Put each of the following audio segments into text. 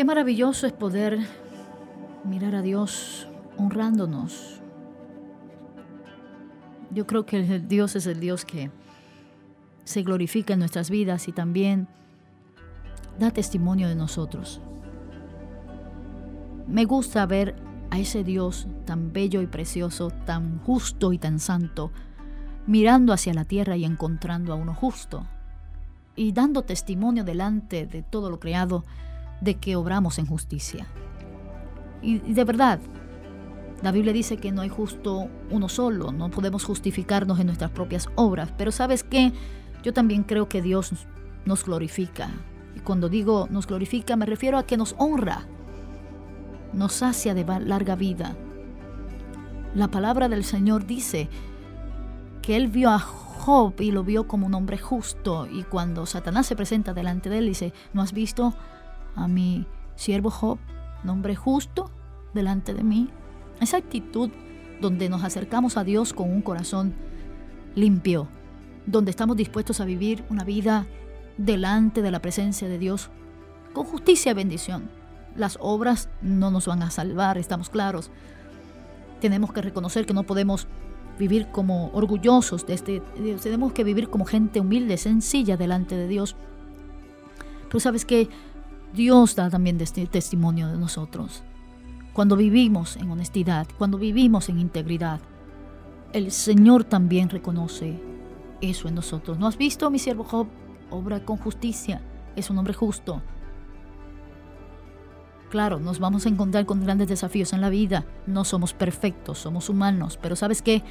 Qué maravilloso es poder mirar a Dios honrándonos. Yo creo que Dios es el Dios que se glorifica en nuestras vidas y también da testimonio de nosotros. Me gusta ver a ese Dios tan bello y precioso, tan justo y tan santo, mirando hacia la tierra y encontrando a uno justo, y dando testimonio delante de todo lo creado de que obramos en justicia. Y, de verdad, la Biblia dice que no hay justo uno solo, no podemos justificarnos en nuestras propias obras, pero sabes qué, yo también creo que Dios nos glorifica. Y cuando digo nos glorifica me refiero a que nos honra, nos sacia de larga vida. La palabra del Señor dice que Él vio a Job y lo vio como un hombre justo y cuando Satanás se presenta delante de él dice, ¿no has visto a mi siervo Job, nombre justo, delante de mí. Esa actitud donde nos acercamos a Dios con un corazón limpio, donde estamos dispuestos a vivir una vida delante de la presencia de Dios con justicia y bendición. Las obras no nos van a salvar, estamos claros. Tenemos que reconocer que no podemos vivir como orgullosos de este, tenemos que vivir como gente humilde, sencilla delante de Dios. Pero sabes que Dios da también testimonio de nosotros. Cuando vivimos en honestidad, cuando vivimos en integridad, el Señor también reconoce eso en nosotros. ¿No has visto, mi siervo Job? Obra con justicia, es un hombre justo. Claro, nos vamos a encontrar con grandes desafíos en la vida. No somos perfectos, somos humanos, pero ¿sabes qué?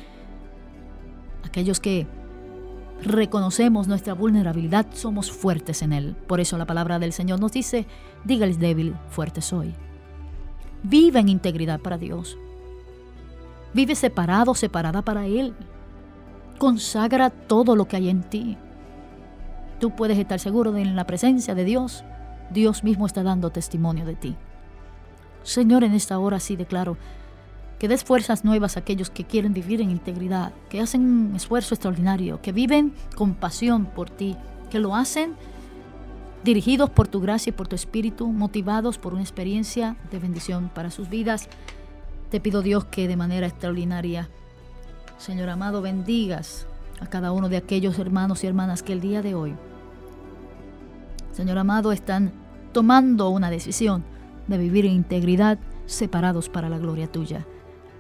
Aquellos que reconocemos nuestra vulnerabilidad, somos fuertes en Él. Por eso la palabra del Señor nos dice, dígales débil, fuerte soy. Vive en integridad para Dios. Vive separado, separada para Él. Consagra todo lo que hay en ti. Tú puedes estar seguro de en la presencia de Dios. Dios mismo está dando testimonio de ti. Señor, en esta hora sí declaro que des fuerzas nuevas a aquellos que quieren vivir en integridad, que hacen un esfuerzo extraordinario, que viven con pasión por ti, que lo hacen dirigidos por tu gracia y por tu espíritu, motivados por una experiencia de bendición para sus vidas. Te pido Dios que de manera extraordinaria, Señor amado, bendigas a cada uno de aquellos hermanos y hermanas que el día de hoy, Señor amado, están tomando una decisión de vivir en integridad, separados para la gloria tuya.